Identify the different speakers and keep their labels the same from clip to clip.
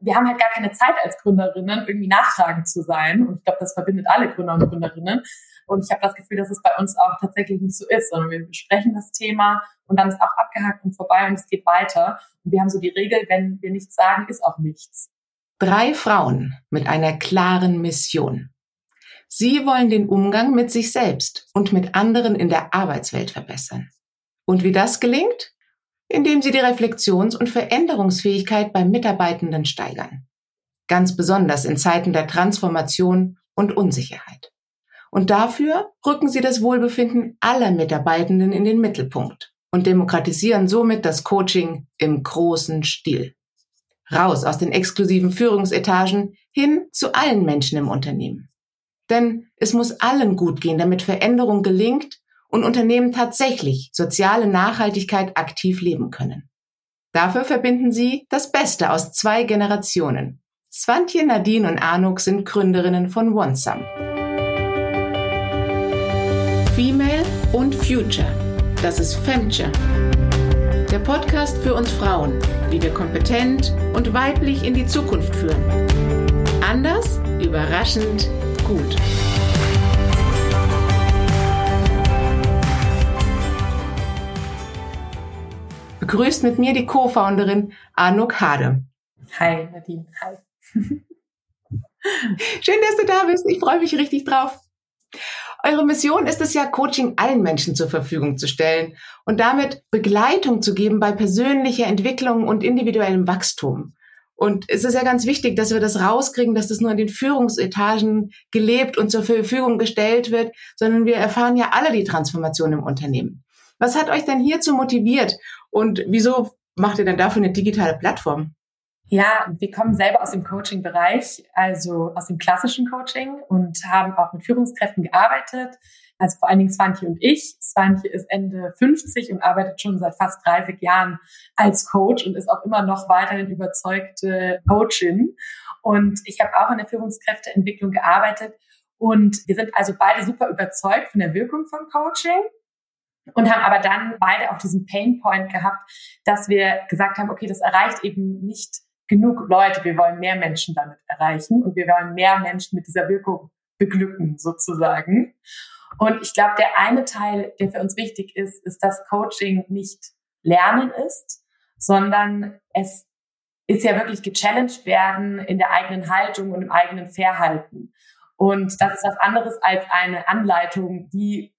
Speaker 1: wir haben halt gar keine Zeit als Gründerinnen, irgendwie nachtragend zu sein. Und ich glaube, das verbindet alle Gründer und Gründerinnen. Und ich habe das Gefühl, dass es bei uns auch tatsächlich nicht so ist, sondern wir besprechen das Thema und dann ist auch abgehakt und vorbei und es geht weiter. Und wir haben so die Regel, wenn wir nichts sagen, ist auch nichts.
Speaker 2: Drei Frauen mit einer klaren Mission. Sie wollen den Umgang mit sich selbst und mit anderen in der Arbeitswelt verbessern. Und wie das gelingt? Indem sie die Reflexions- und Veränderungsfähigkeit beim Mitarbeitenden steigern. Ganz besonders in Zeiten der Transformation und Unsicherheit. Und dafür rücken sie das Wohlbefinden aller Mitarbeitenden in den Mittelpunkt und demokratisieren somit das Coaching im großen Stil. Raus aus den exklusiven Führungsetagen hin zu allen Menschen im Unternehmen. Denn es muss allen gut gehen, damit Veränderung gelingt und Unternehmen tatsächlich soziale Nachhaltigkeit aktiv leben können. Dafür verbinden sie das Beste aus zwei Generationen. Swantje, Nadine und Anuk sind Gründerinnen von OneSum. Female und Future. Das ist Femture. Der Podcast für uns Frauen, wie wir kompetent und weiblich in die Zukunft führen. Anders, überraschend, gut. Begrüßt mit mir die Co-Founderin Anuk Hade.
Speaker 1: Hi, Nadine. Hi.
Speaker 2: Schön, dass du da bist. Ich freue mich richtig drauf. Eure Mission ist es ja, Coaching allen Menschen zur Verfügung zu stellen und damit Begleitung zu geben bei persönlicher Entwicklung und individuellem Wachstum. Und es ist ja ganz wichtig, dass wir das rauskriegen, dass das nur in den Führungsetagen gelebt und zur Verfügung gestellt wird, sondern wir erfahren ja alle die Transformation im Unternehmen. Was hat euch denn hierzu motiviert und wieso macht ihr denn dafür eine digitale Plattform?
Speaker 1: Ja, wir kommen selber aus dem Coaching-Bereich, also aus dem klassischen Coaching und haben auch mit Führungskräften gearbeitet. Also vor allen Dingen Swantje und ich. Swantje ist Ende 50 und arbeitet schon seit fast 30 Jahren als Coach und ist auch immer noch weiterhin überzeugte Coachin. Und ich habe auch in der Führungskräfteentwicklung gearbeitet. Und wir sind also beide super überzeugt von der Wirkung von Coaching und haben aber dann beide auch diesen Pain Point gehabt, dass wir gesagt haben, okay, das erreicht eben nicht genug Leute. Wir wollen mehr Menschen damit erreichen und wir wollen mehr Menschen mit dieser Wirkung beglücken, sozusagen. Und ich glaube, der eine Teil, der für uns wichtig ist, ist, dass Coaching nicht Lernen ist, sondern es ist ja wirklich gechallenged werden in der eigenen Haltung und im eigenen Verhalten. Und das ist was anderes als eine Anleitung, wie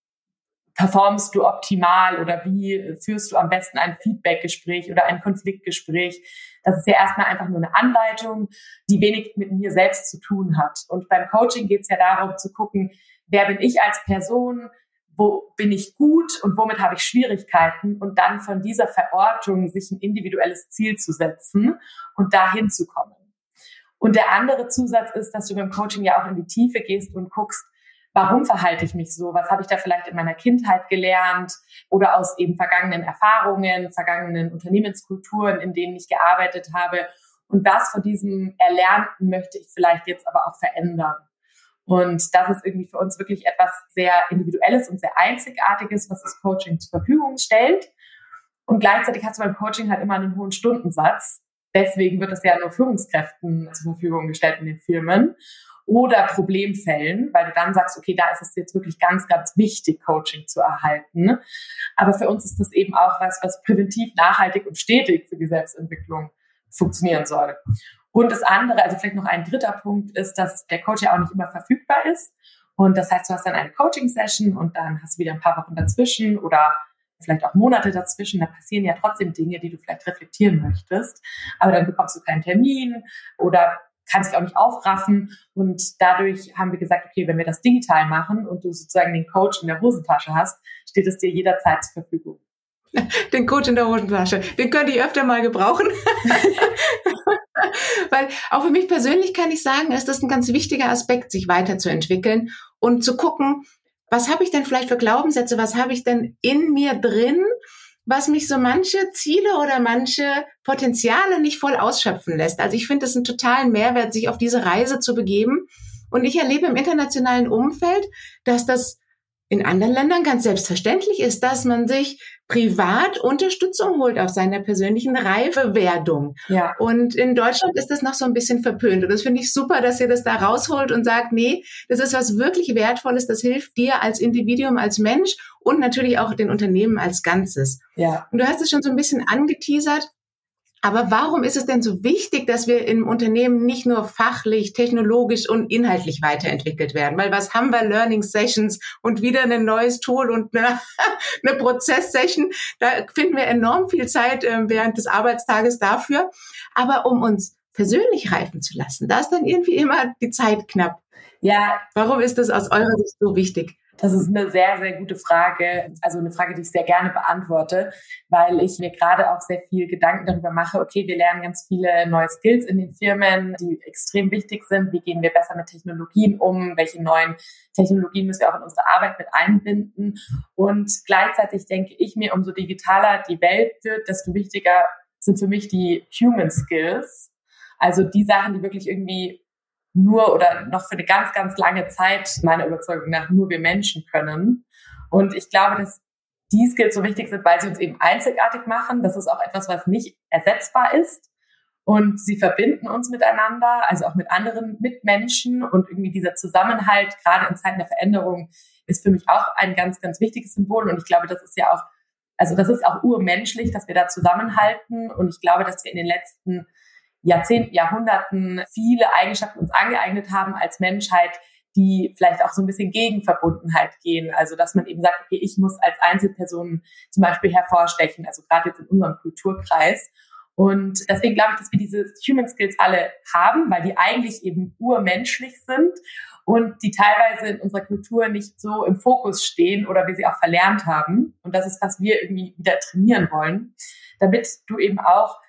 Speaker 1: performst du optimal oder wie führst du am besten ein Feedbackgespräch oder ein Konfliktgespräch. Das ist ja erstmal einfach nur eine Anleitung, die wenig mit mir selbst zu tun hat. Und beim Coaching geht es ja darum zu gucken, wer bin ich als Person, wo bin ich gut und womit habe ich Schwierigkeiten und dann von dieser Verortung sich ein individuelles Ziel zu setzen und dahin zu kommen. Und der andere Zusatz ist, dass du beim Coaching ja auch in die Tiefe gehst und guckst, warum verhalte ich mich so? Was habe ich da vielleicht in meiner Kindheit gelernt oder aus eben vergangenen Erfahrungen, vergangenen Unternehmenskulturen, in denen ich gearbeitet habe? Und was von diesem Erlernten möchte ich vielleicht jetzt aber auch verändern? Und das ist irgendwie für uns wirklich etwas sehr Individuelles und sehr Einzigartiges, was das Coaching zur Verfügung stellt. Und gleichzeitig hast du beim Coaching halt immer einen hohen Stundensatz. Deswegen wird es ja nur Führungskräften zur Verfügung gestellt in den Firmen oder Problemfällen, weil du dann sagst, okay, da ist es jetzt wirklich ganz, ganz wichtig, Coaching zu erhalten. Aber für uns ist das eben auch was, was präventiv, nachhaltig und stetig für die Selbstentwicklung funktionieren soll. Und das andere, also vielleicht noch ein dritter Punkt, ist, dass der Coach ja auch nicht immer verfügbar ist. Und das heißt, du hast dann eine Coaching-Session und dann hast du wieder ein paar Wochen dazwischen oder vielleicht auch Monate dazwischen. Da passieren ja trotzdem Dinge, die du vielleicht reflektieren möchtest. Aber dann bekommst du keinen Termin oder kann sich auch nicht aufraffen. Und dadurch haben wir gesagt, okay, wenn wir das digital machen und du sozusagen den Coach in der Hosentasche hast, steht es dir jederzeit zur Verfügung.
Speaker 2: Den Coach in der Hosentasche, den könnte ich öfter mal gebrauchen. Weil auch für mich persönlich kann ich sagen, ist das ein ganz wichtiger Aspekt, sich weiterzuentwickeln und zu gucken, was habe ich denn vielleicht für Glaubenssätze, was habe ich denn in mir drin, was mich so manche Ziele oder manche Potenziale nicht voll ausschöpfen lässt. Also ich finde es einen totalen Mehrwert, sich auf diese Reise zu begeben. Und ich erlebe im internationalen Umfeld, dass das in anderen Ländern ganz selbstverständlich ist, dass man sich privat Unterstützung holt auf seiner persönlichen Reifewerdung. Ja. Und in Deutschland ist das noch so ein bisschen verpönt. Und das finde ich super, dass ihr das da rausholt und sagt, nee, das ist was wirklich Wertvolles, das hilft dir als Individuum, als Mensch und natürlich auch den Unternehmen als Ganzes. Ja. Und du hast es schon so ein bisschen angeteasert. Aber warum ist es denn so wichtig, dass wir im Unternehmen nicht nur fachlich, technologisch und inhaltlich weiterentwickelt werden? Weil was haben wir? Learning Sessions und wieder ein neues Tool und eine, eine Prozesssession. Da finden wir enorm viel Zeit äh, während des Arbeitstages dafür. Aber um uns persönlich reifen zu lassen, da ist dann irgendwie immer die Zeit knapp. Ja. Warum ist das aus eurer Sicht so wichtig?
Speaker 1: Das ist eine sehr, sehr gute Frage. Also eine Frage, die ich sehr gerne beantworte, weil ich mir gerade auch sehr viel Gedanken darüber mache, okay, wir lernen ganz viele neue Skills in den Firmen, die extrem wichtig sind. Wie gehen wir besser mit Technologien um? Welche neuen Technologien müssen wir auch in unsere Arbeit mit einbinden? Und gleichzeitig denke ich mir, umso digitaler die Welt wird, desto wichtiger sind für mich die Human Skills. Also die Sachen, die wirklich irgendwie nur oder noch für eine ganz, ganz lange Zeit meiner Überzeugung nach nur wir Menschen können. Und ich glaube, dass die Skills so wichtig sind, weil sie uns eben einzigartig machen. Das ist auch etwas, was nicht ersetzbar ist. Und sie verbinden uns miteinander, also auch mit anderen Mitmenschen. Und irgendwie dieser Zusammenhalt, gerade in Zeiten der Veränderung, ist für mich auch ein ganz, ganz wichtiges Symbol. Und ich glaube, das ist ja auch, also das ist auch urmenschlich, dass wir da zusammenhalten. Und ich glaube, dass wir in den letzten Jahrzehnten, Jahrhunderten viele Eigenschaften uns angeeignet haben als Menschheit, die vielleicht auch so ein bisschen gegen Verbundenheit gehen. Also dass man eben sagt, okay, ich muss als Einzelperson zum Beispiel hervorstechen, also gerade jetzt in unserem Kulturkreis. Und deswegen glaube ich, dass wir diese Human Skills alle haben, weil die eigentlich eben urmenschlich sind und die teilweise in unserer Kultur nicht so im Fokus stehen oder wir sie auch verlernt haben. Und das ist, was wir irgendwie wieder trainieren wollen, damit du eben auch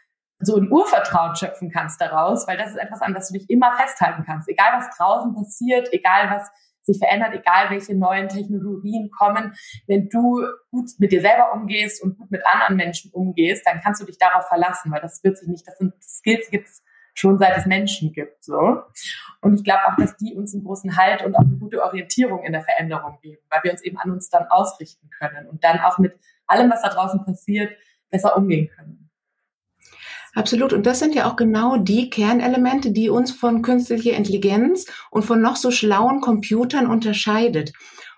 Speaker 1: so ein Urvertrauen schöpfen kannst daraus, weil das ist etwas, an das du dich immer festhalten kannst. Egal was draußen passiert, egal was sich verändert, egal welche neuen Technologien kommen, wenn du gut mit dir selber umgehst und gut mit anderen Menschen umgehst, dann kannst du dich darauf verlassen, weil das wird sich nicht, das sind Skills, die gibt's schon seit es Menschen gibt, so. Und ich glaube auch, dass die uns einen großen Halt und auch eine gute Orientierung in der Veränderung geben, weil wir uns eben an uns dann ausrichten können und dann auch mit allem, was da draußen passiert, besser umgehen können.
Speaker 2: Absolut. Und das sind ja auch genau die Kernelemente, die uns von künstlicher Intelligenz und von noch so schlauen Computern unterscheidet.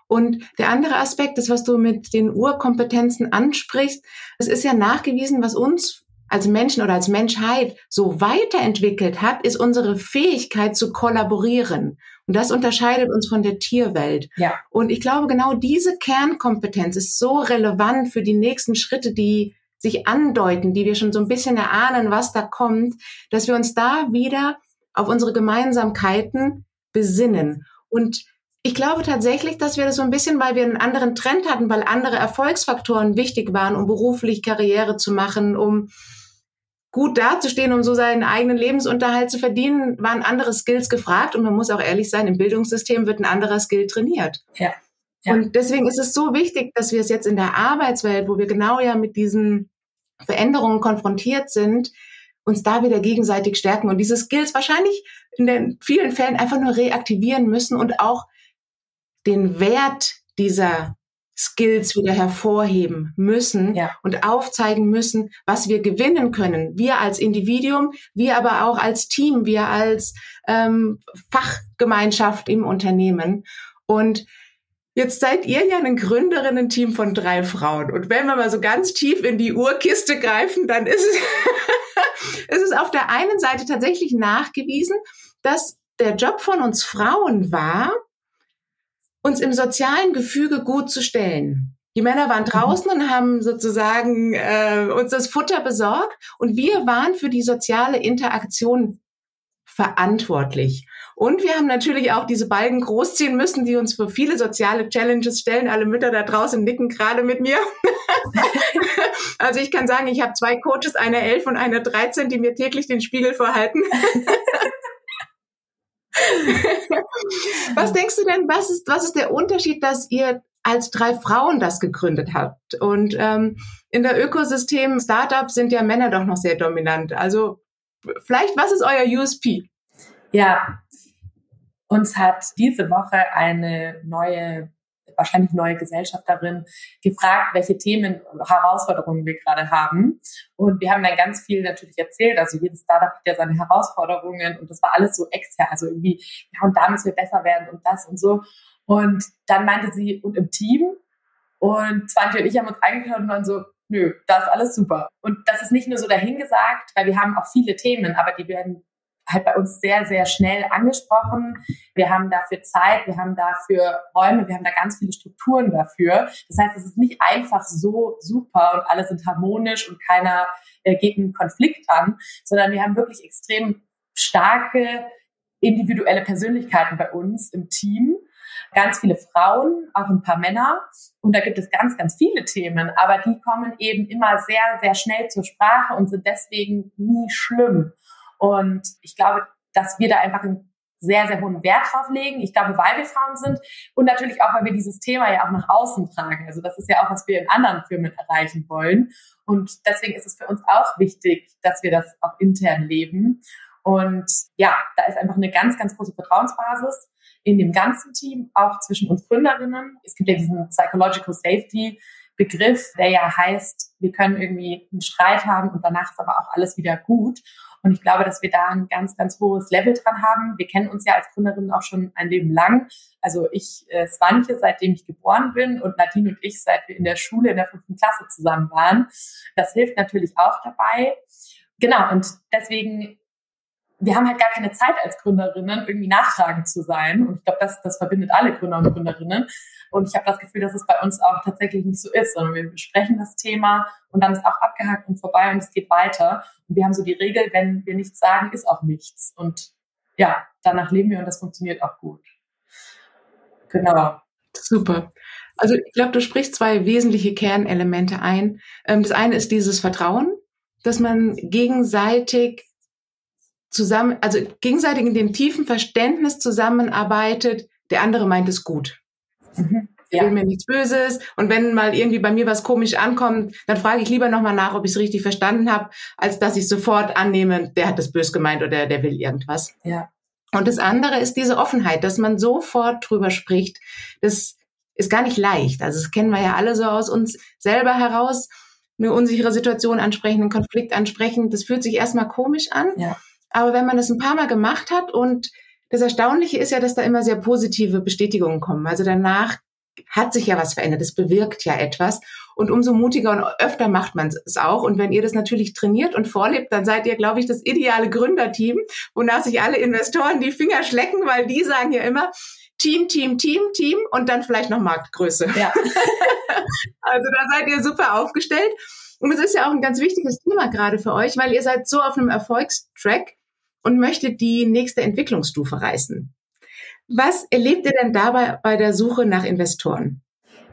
Speaker 2: Und der andere Aspekt ist, was du mit den Urkompetenzen ansprichst. Es ist ja nachgewiesen, was uns als Menschen oder als Menschheit so weiterentwickelt hat, ist unsere Fähigkeit zu kollaborieren. Und das unterscheidet uns von der Tierwelt. Ja. Und ich glaube, genau diese Kernkompetenz ist so relevant für die nächsten Schritte, die sich andeuten, die wir schon so ein bisschen erahnen, was da kommt, dass wir uns da wieder auf unsere Gemeinsamkeiten besinnen. Und ich glaube tatsächlich, dass wir das so ein bisschen, weil wir einen anderen Trend hatten, weil andere Erfolgsfaktoren wichtig waren, um beruflich Karriere zu machen, um gut dazustehen, um so seinen eigenen Lebensunterhalt zu verdienen, waren andere Skills gefragt. Und man muss auch ehrlich sein, im Bildungssystem wird ein anderer Skill trainiert. Ja. ja. Und deswegen ist es so wichtig, dass wir es jetzt in der Arbeitswelt, wo wir genau ja mit diesen Veränderungen konfrontiert sind, uns da wieder gegenseitig stärken und diese Skills wahrscheinlich in den vielen Fällen einfach nur reaktivieren müssen und auch den Wert dieser Skills wieder hervorheben müssen ja. und aufzeigen müssen, was wir gewinnen können. Wir als Individuum, wir aber auch als Team, wir als ähm, Fachgemeinschaft im Unternehmen. Und Jetzt seid ihr ja ein Gründerinnen-Team von drei Frauen. Und wenn wir mal so ganz tief in die Urkiste greifen, dann ist es, ist es auf der einen Seite tatsächlich nachgewiesen, dass der Job von uns Frauen war, uns im sozialen Gefüge gut zu stellen. Die Männer waren mhm. draußen und haben sozusagen äh, uns das Futter besorgt und wir waren für die soziale Interaktion verantwortlich. Und wir haben natürlich auch diese Balken großziehen müssen, die uns für viele soziale Challenges stellen. Alle Mütter da draußen nicken gerade mit mir. also ich kann sagen, ich habe zwei Coaches, eine elf und eine 13, die mir täglich den Spiegel vorhalten. was denkst du denn, was ist, was ist der Unterschied, dass ihr als drei Frauen das gegründet habt? Und ähm, in der Ökosystem Startups sind ja Männer doch noch sehr dominant. Also vielleicht, was ist euer USP?
Speaker 1: Ja, uns hat diese Woche eine neue wahrscheinlich neue Gesellschafterin, gefragt, welche Themen, Herausforderungen wir gerade haben. Und wir haben dann ganz viel natürlich erzählt. Also jedes Startup hat ja seine Herausforderungen und das war alles so extern. Also irgendwie, ja, und da müssen wir besser werden und das und so. Und dann meinte sie, und im Team? Und Svante und ich haben uns eingeschaut und waren so, nö, das ist alles super. Und das ist nicht nur so dahingesagt, weil wir haben auch viele Themen, aber die werden halt bei uns sehr, sehr schnell angesprochen. Wir haben dafür Zeit, wir haben dafür Räume, wir haben da ganz viele Strukturen dafür. Das heißt, es ist nicht einfach so super und alle sind harmonisch und keiner äh, geht einen Konflikt an, sondern wir haben wirklich extrem starke individuelle Persönlichkeiten bei uns im Team. Ganz viele Frauen, auch ein paar Männer. Und da gibt es ganz, ganz viele Themen, aber die kommen eben immer sehr, sehr schnell zur Sprache und sind deswegen nie schlimm. Und ich glaube, dass wir da einfach einen sehr, sehr hohen Wert drauf legen. Ich glaube, weil wir Frauen sind und natürlich auch, weil wir dieses Thema ja auch nach außen tragen. Also das ist ja auch, was wir in anderen Firmen erreichen wollen. Und deswegen ist es für uns auch wichtig, dass wir das auch intern leben. Und ja, da ist einfach eine ganz, ganz große Vertrauensbasis in dem ganzen Team, auch zwischen uns Gründerinnen. Es gibt ja diesen Psychological Safety Begriff, der ja heißt, wir können irgendwie einen Streit haben und danach ist aber auch alles wieder gut. Und ich glaube, dass wir da ein ganz, ganz hohes Level dran haben. Wir kennen uns ja als Gründerin auch schon ein Leben lang. Also ich, äh, Swantje, seitdem ich geboren bin und Nadine und ich, seit wir in der Schule in der fünften Klasse zusammen waren. Das hilft natürlich auch dabei. Genau, und deswegen wir haben halt gar keine Zeit als Gründerinnen, irgendwie nachtragend zu sein. Und ich glaube, das, das verbindet alle Gründer und Gründerinnen. Und ich habe das Gefühl, dass es bei uns auch tatsächlich nicht so ist, sondern wir besprechen das Thema und dann ist auch abgehakt und vorbei und es geht weiter. Und wir haben so die Regel, wenn wir nichts sagen, ist auch nichts. Und ja, danach leben wir und das funktioniert auch gut.
Speaker 2: Genau. Super. Also ich glaube, du sprichst zwei wesentliche Kernelemente ein. Ähm, das eine ist dieses Vertrauen, dass man gegenseitig zusammen, also gegenseitig in dem tiefen Verständnis zusammenarbeitet, der andere meint es gut. Mhm. Ja. will mir nichts Böses. Und wenn mal irgendwie bei mir was komisch ankommt, dann frage ich lieber nochmal nach, ob ich es richtig verstanden habe, als dass ich sofort annehme, der hat das bös gemeint oder der will irgendwas.
Speaker 1: Ja.
Speaker 2: Und das andere ist diese Offenheit, dass man sofort drüber spricht. Das ist gar nicht leicht. Also das kennen wir ja alle so aus uns selber heraus. Eine unsichere Situation ansprechen, einen Konflikt ansprechen, das fühlt sich erstmal komisch an.
Speaker 1: Ja.
Speaker 2: Aber wenn man das ein paar Mal gemacht hat und das Erstaunliche ist ja, dass da immer sehr positive Bestätigungen kommen. Also danach hat sich ja was verändert, es bewirkt ja etwas. Und umso mutiger und öfter macht man es auch. Und wenn ihr das natürlich trainiert und vorlebt, dann seid ihr, glaube ich, das ideale Gründerteam, wonach sich alle Investoren die Finger schlecken, weil die sagen ja immer, Team, Team, Team, Team und dann vielleicht noch Marktgröße.
Speaker 1: Ja.
Speaker 2: also da seid ihr super aufgestellt. Und es ist ja auch ein ganz wichtiges Thema gerade für euch, weil ihr seid so auf einem Erfolgstrack und möchte die nächste Entwicklungsstufe reißen. Was erlebt ihr denn dabei bei der Suche nach Investoren?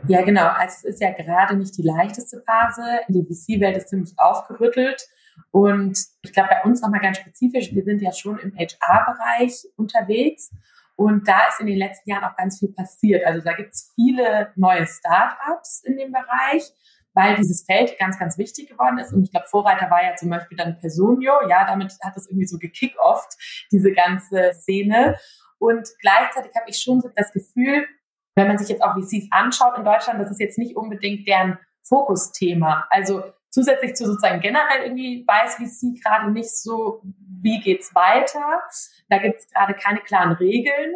Speaker 1: Ja, genau. Also es ist ja gerade nicht die leichteste Phase. Die VC-Welt ist ziemlich aufgerüttelt. Und ich glaube, bei uns nochmal ganz spezifisch, wir sind ja schon im HR-Bereich unterwegs. Und da ist in den letzten Jahren auch ganz viel passiert. Also da gibt es viele neue Startups in dem Bereich weil dieses Feld ganz, ganz wichtig geworden ist. Und ich glaube, Vorreiter war ja zum Beispiel dann Personio. Ja, damit hat es irgendwie so gekickt-oft, diese ganze Szene. Und gleichzeitig habe ich schon das Gefühl, wenn man sich jetzt auch VCs anschaut in Deutschland, das ist jetzt nicht unbedingt deren Fokusthema. Also zusätzlich zu sozusagen generell irgendwie weiß VC gerade nicht so, wie geht's weiter. Da gibt es gerade keine klaren Regeln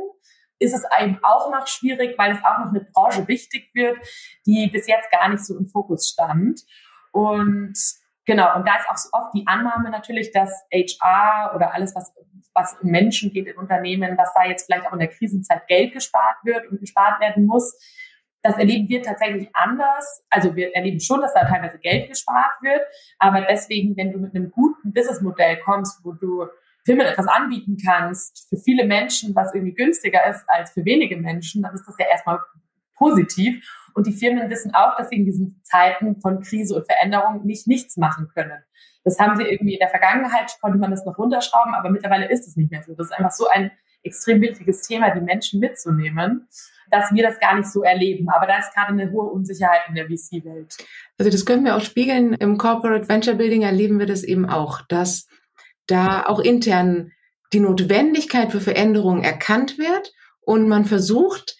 Speaker 1: ist es eben auch noch schwierig, weil es auch noch eine Branche wichtig wird, die bis jetzt gar nicht so im Fokus stand. Und genau, und da ist auch so oft die Annahme natürlich, dass HR oder alles, was, was um Menschen geht in Unternehmen, dass da jetzt vielleicht auch in der Krisenzeit Geld gespart wird und gespart werden muss. Das erleben wir tatsächlich anders. Also wir erleben schon, dass da teilweise Geld gespart wird. Aber deswegen, wenn du mit einem guten Businessmodell kommst, wo du Firmen etwas anbieten kannst für viele Menschen, was irgendwie günstiger ist als für wenige Menschen, dann ist das ja erstmal positiv. Und die Firmen wissen auch, dass sie in diesen Zeiten von Krise und Veränderung nicht nichts machen können. Das haben sie irgendwie in der Vergangenheit, konnte man das noch runterschrauben, aber mittlerweile ist es nicht mehr so. Das ist einfach so ein extrem wichtiges Thema, die Menschen mitzunehmen, dass wir das gar nicht so erleben. Aber da ist gerade eine hohe Unsicherheit in der VC-Welt.
Speaker 2: Also das können wir auch spiegeln. Im Corporate Venture Building erleben wir das eben auch, dass da auch intern die Notwendigkeit für Veränderungen erkannt wird und man versucht,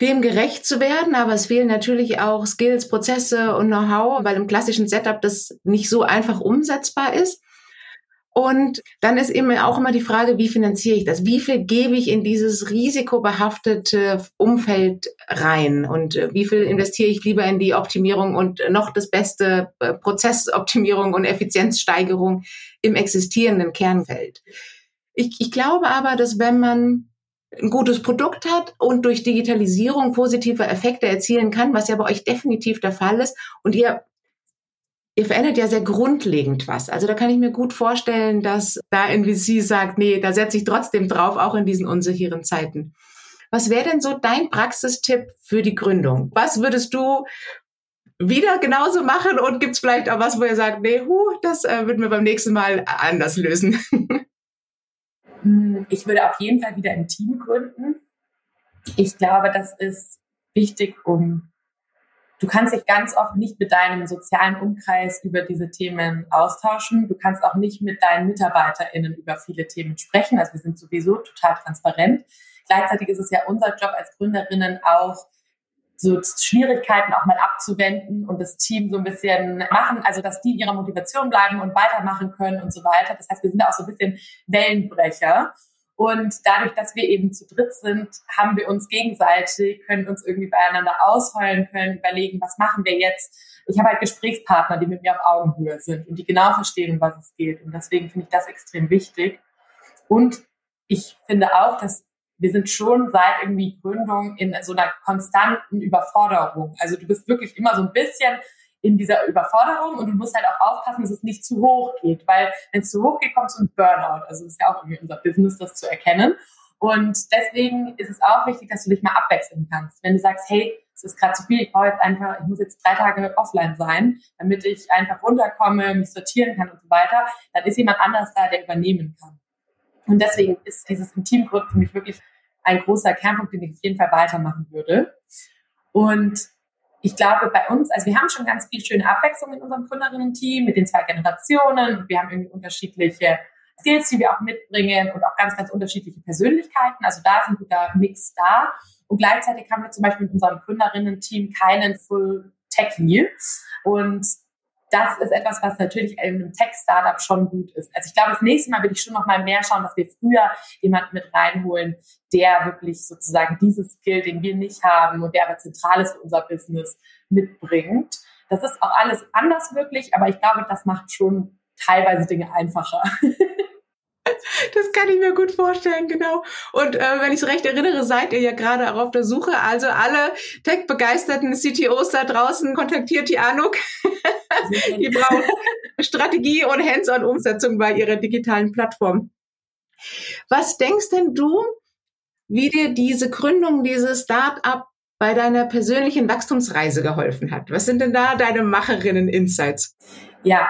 Speaker 2: dem gerecht zu werden, aber es fehlen natürlich auch Skills, Prozesse und Know-how, weil im klassischen Setup das nicht so einfach umsetzbar ist. Und dann ist eben auch immer die Frage, wie finanziere ich das? Wie viel gebe ich in dieses risikobehaftete Umfeld rein? Und äh, wie viel investiere ich lieber in die Optimierung und noch das beste äh, Prozessoptimierung und Effizienzsteigerung im existierenden Kernfeld? Ich, ich glaube aber, dass wenn man ein gutes Produkt hat und durch Digitalisierung positive Effekte erzielen kann, was ja bei euch definitiv der Fall ist. Und ihr, ihr verändert ja sehr grundlegend was. Also da kann ich mir gut vorstellen, dass da NVC sagt, nee, da setze ich trotzdem drauf, auch in diesen unsicheren Zeiten. Was wäre denn so dein Praxistipp für die Gründung? Was würdest du wieder genauso machen und gibt es vielleicht auch was, wo ihr sagt, nee, hu, das äh, würden wir beim nächsten Mal anders lösen?
Speaker 1: Hm, ich würde auf jeden Fall wieder ein Team gründen. Ich glaube, das ist wichtig, um Du kannst dich ganz oft nicht mit deinem sozialen Umkreis über diese Themen austauschen. Du kannst auch nicht mit deinen MitarbeiterInnen über viele Themen sprechen. Also wir sind sowieso total transparent. Gleichzeitig ist es ja unser Job als Gründerinnen auch, so Schwierigkeiten auch mal abzuwenden und das Team so ein bisschen machen, also dass die ihrer Motivation bleiben und weitermachen können und so weiter. Das heißt, wir sind auch so ein bisschen Wellenbrecher. Und dadurch, dass wir eben zu dritt sind, haben wir uns gegenseitig, können uns irgendwie beieinander ausheulen, können überlegen, was machen wir jetzt. Ich habe halt Gesprächspartner, die mit mir auf Augenhöhe sind und die genau verstehen, um was es geht. Und deswegen finde ich das extrem wichtig. Und ich finde auch, dass wir sind schon seit irgendwie Gründung in so einer konstanten Überforderung. Also du bist wirklich immer so ein bisschen in dieser Überforderung und du musst halt auch aufpassen, dass es nicht zu hoch geht, weil wenn es zu hoch geht, kommt so ein Burnout. Also das ist ja auch irgendwie unser Business, das zu erkennen. Und deswegen ist es auch wichtig, dass du dich mal abwechseln kannst. Wenn du sagst, hey, es ist gerade zu viel, ich brauche jetzt einfach, ich muss jetzt drei Tage offline sein, damit ich einfach runterkomme, mich sortieren kann und so weiter, dann ist jemand anders da, der übernehmen kann. Und deswegen ist dieses Intimgrund für mich wirklich ein großer Kernpunkt, den ich auf jeden Fall weitermachen würde. Und ich glaube, bei uns, also wir haben schon ganz viel schöne Abwechslung in unserem Gründerinnen-Team mit den zwei Generationen wir haben irgendwie unterschiedliche Skills, die wir auch mitbringen und auch ganz, ganz unterschiedliche Persönlichkeiten. Also da ist ein guter Mix da. Und gleichzeitig haben wir zum Beispiel in unserem Gründerinnen-Team keinen Full Techie. Und das ist etwas, was natürlich in einem Tech-Startup schon gut ist. Also ich glaube, das nächste Mal will ich schon noch mal mehr schauen, dass wir früher jemanden mit reinholen, der wirklich sozusagen dieses Skill, den wir nicht haben und der aber zentral ist für unser Business, mitbringt. Das ist auch alles anders wirklich, aber ich glaube, das macht schon teilweise Dinge einfacher.
Speaker 2: Das kann ich mir gut vorstellen, genau. Und äh, wenn ich es recht erinnere, seid ihr ja gerade auch auf der Suche. Also alle tech-begeisterten CTOs da draußen, kontaktiert die Anuk. die brauchen Strategie und Hands-on-Umsetzung bei ihrer digitalen Plattform. Was denkst denn du, wie dir diese Gründung dieses Start-up bei deiner persönlichen Wachstumsreise geholfen hat? Was sind denn da deine Macherinnen-Insights?
Speaker 1: Ja,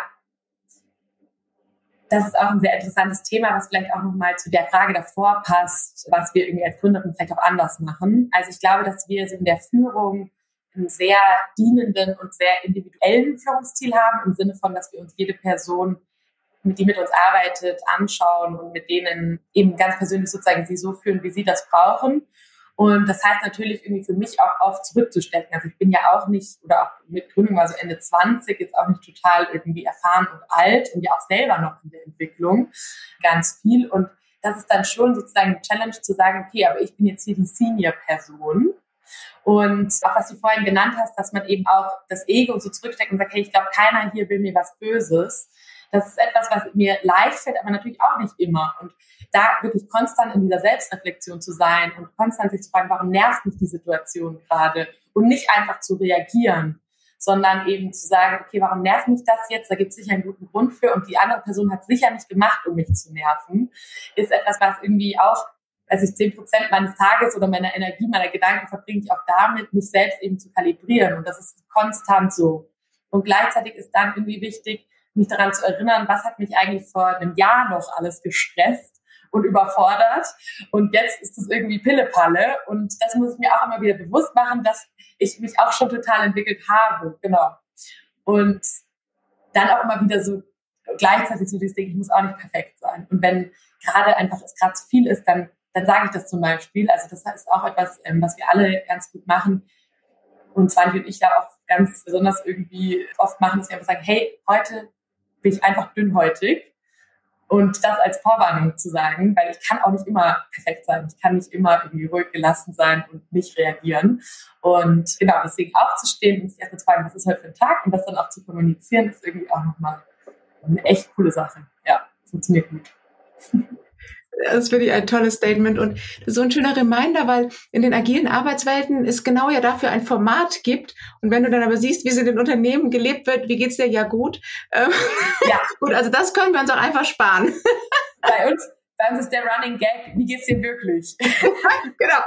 Speaker 1: das ist auch ein sehr interessantes Thema, was vielleicht auch nochmal zu der Frage davor passt, was wir irgendwie als Gründerin vielleicht auch anders machen. Also ich glaube, dass wir so in der Führung einen sehr dienenden und sehr individuellen Führungsstil haben, im Sinne von, dass wir uns jede Person, die mit uns arbeitet, anschauen und mit denen eben ganz persönlich sozusagen sie so führen, wie sie das brauchen. Und das heißt natürlich irgendwie für mich auch oft zurückzustecken. Also ich bin ja auch nicht, oder auch mit Gründung, also Ende 20, jetzt auch nicht total irgendwie erfahren und alt und ja auch selber noch in der Entwicklung ganz viel. Und das ist dann schon sozusagen eine Challenge zu sagen, okay, aber ich bin jetzt hier die Senior-Person. Und auch was du vorhin genannt hast, dass man eben auch das Ego so zurücksteckt und sagt, hey, ich glaube, keiner hier will mir was Böses. Das ist etwas, was mir leicht fällt, aber natürlich auch nicht immer. Und da wirklich konstant in dieser Selbstreflexion zu sein und konstant sich zu fragen, warum nervt mich die Situation gerade? Und nicht einfach zu reagieren, sondern eben zu sagen, okay, warum nervt mich das jetzt? Da gibt es sicher einen guten Grund für und die andere Person hat sicher nicht gemacht, um mich zu nerven, ist etwas, was irgendwie auch, also ich zehn Prozent meines Tages oder meiner Energie, meiner Gedanken verbringe ich auch damit, mich selbst eben zu kalibrieren und das ist konstant so. Und gleichzeitig ist dann irgendwie wichtig, mich daran zu erinnern, was hat mich eigentlich vor einem Jahr noch alles gestresst und überfordert. Und jetzt ist es irgendwie Pillepalle. Und das muss ich mir auch immer wieder bewusst machen, dass ich mich auch schon total entwickelt habe. Genau. Und dann auch immer wieder so gleichzeitig so dieses Ding, ich muss auch nicht perfekt sein. Und wenn gerade einfach es gerade zu viel ist, dann dann sage ich das zum Beispiel. Also das ist auch etwas, ähm, was wir alle ganz gut machen. Und Svanti und ich da auch ganz besonders irgendwie oft machen, dass wir einfach sagen, hey, heute bin ich einfach dünnhäutig. Und das als Vorwarnung zu sagen, weil ich kann auch nicht immer perfekt sein. Ich kann nicht immer irgendwie ruhig gelassen sein und nicht reagieren. Und genau, deswegen aufzustehen und sich erstmal zu fragen, was ist heute für ein Tag und das dann auch zu kommunizieren, ist irgendwie auch nochmal eine echt coole Sache. Ja, funktioniert gut.
Speaker 2: Das finde ich ein tolles Statement und so ein schöner Reminder, weil in den agilen Arbeitswelten es genau ja dafür ein Format gibt. Und wenn du dann aber siehst, wie es in den Unternehmen gelebt wird, wie geht's dir ja gut? Ähm, ja. gut, also das können wir uns auch einfach sparen.
Speaker 1: Bei uns, bei uns ist der Running Gag, wie geht's dir wirklich?
Speaker 2: genau.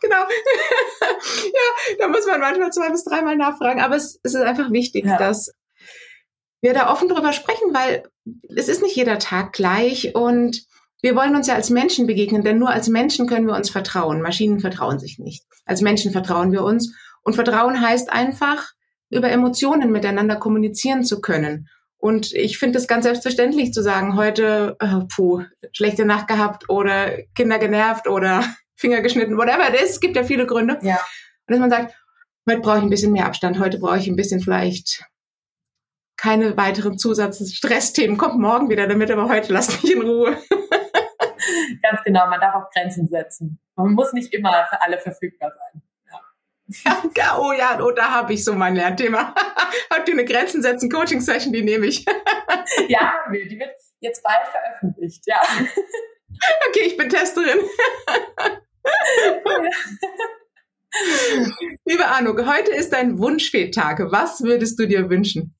Speaker 2: genau. ja, da muss man manchmal zwei bis dreimal nachfragen. Aber es, es ist einfach wichtig, ja. dass wir da offen drüber sprechen, weil es ist nicht jeder Tag gleich und wir wollen uns ja als Menschen begegnen, denn nur als Menschen können wir uns vertrauen. Maschinen vertrauen sich nicht. Als Menschen vertrauen wir uns. Und Vertrauen heißt einfach, über Emotionen miteinander kommunizieren zu können. Und ich finde es ganz selbstverständlich zu sagen, heute, oh, puh, schlechte Nacht gehabt oder Kinder genervt oder Finger geschnitten, whatever it is. Es gibt ja viele Gründe. Ja. Und dass man sagt, heute brauche ich ein bisschen mehr Abstand, heute brauche ich ein bisschen vielleicht keine weiteren Zusatzstressthemen. Kommt morgen wieder damit, aber heute lasst mich in Ruhe.
Speaker 1: Ganz genau, man darf auch Grenzen setzen. Man muss nicht immer für alle verfügbar sein.
Speaker 2: Ja, oh ja, oh, da habe ich so mein Lernthema. Habt ihr eine Grenzen setzen Coaching-Session, die nehme ich.
Speaker 1: ja, die wird jetzt bald veröffentlicht, ja.
Speaker 2: Okay, ich bin Testerin. Liebe Anuk, heute ist dein Wunschfehltag. Was würdest du dir wünschen?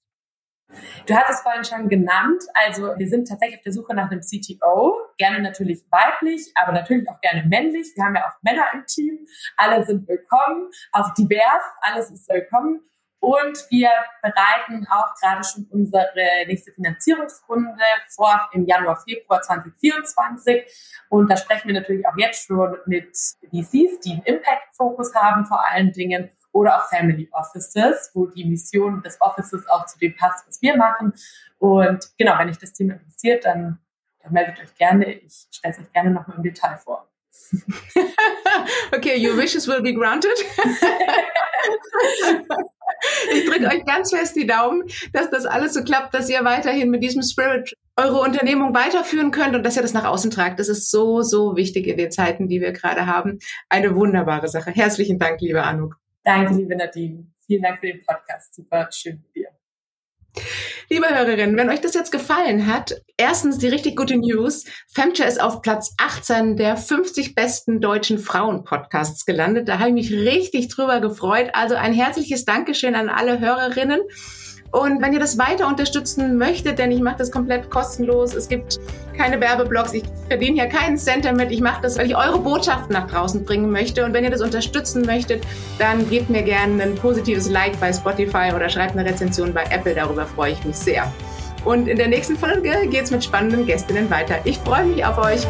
Speaker 1: Du hast es vorhin schon genannt. Also wir sind tatsächlich auf der Suche nach einem CTO. Gerne natürlich weiblich, aber natürlich auch gerne männlich. Wir haben ja auch Männer im Team. Alle sind willkommen, auch divers. Alles ist willkommen. Und wir bereiten auch gerade schon unsere nächste Finanzierungsrunde vor im Januar, Februar 2024. Und da sprechen wir natürlich auch jetzt schon mit VCs, die einen Impact-Fokus haben vor allen Dingen oder auch Family Offices, wo die Mission des Offices auch zu dem passt, was wir machen. Und genau, wenn euch das Thema interessiert, dann, dann meldet euch gerne. Ich stelle es euch gerne nochmal im Detail vor.
Speaker 2: okay, your wishes will be granted. ich drücke euch ganz fest die Daumen, dass das alles so klappt, dass ihr weiterhin mit diesem Spirit eure Unternehmung weiterführen könnt und dass ihr das nach außen tragt. Das ist so, so wichtig in den Zeiten, die wir gerade haben. Eine wunderbare Sache. Herzlichen Dank, liebe Anuk.
Speaker 1: Danke, liebe Nadine. Vielen Dank für den Podcast. Super schön mit dir.
Speaker 2: Liebe Hörerinnen, wenn euch das jetzt gefallen hat, erstens die richtig gute News. Femture ist auf Platz 18 der 50 besten deutschen Frauen-Podcasts gelandet. Da habe ich mich richtig drüber gefreut. Also ein herzliches Dankeschön an alle Hörerinnen. Und wenn ihr das weiter unterstützen möchtet, denn ich mache das komplett kostenlos, es gibt keine Werbeblogs, ich verdiene hier keinen Cent damit, ich mache das, weil ich eure Botschaften nach draußen bringen möchte. Und wenn ihr das unterstützen möchtet, dann gebt mir gerne ein positives Like bei Spotify oder schreibt eine Rezension bei Apple, darüber freue ich mich sehr. Und in der nächsten Folge geht es mit spannenden Gästinnen weiter. Ich freue mich auf euch.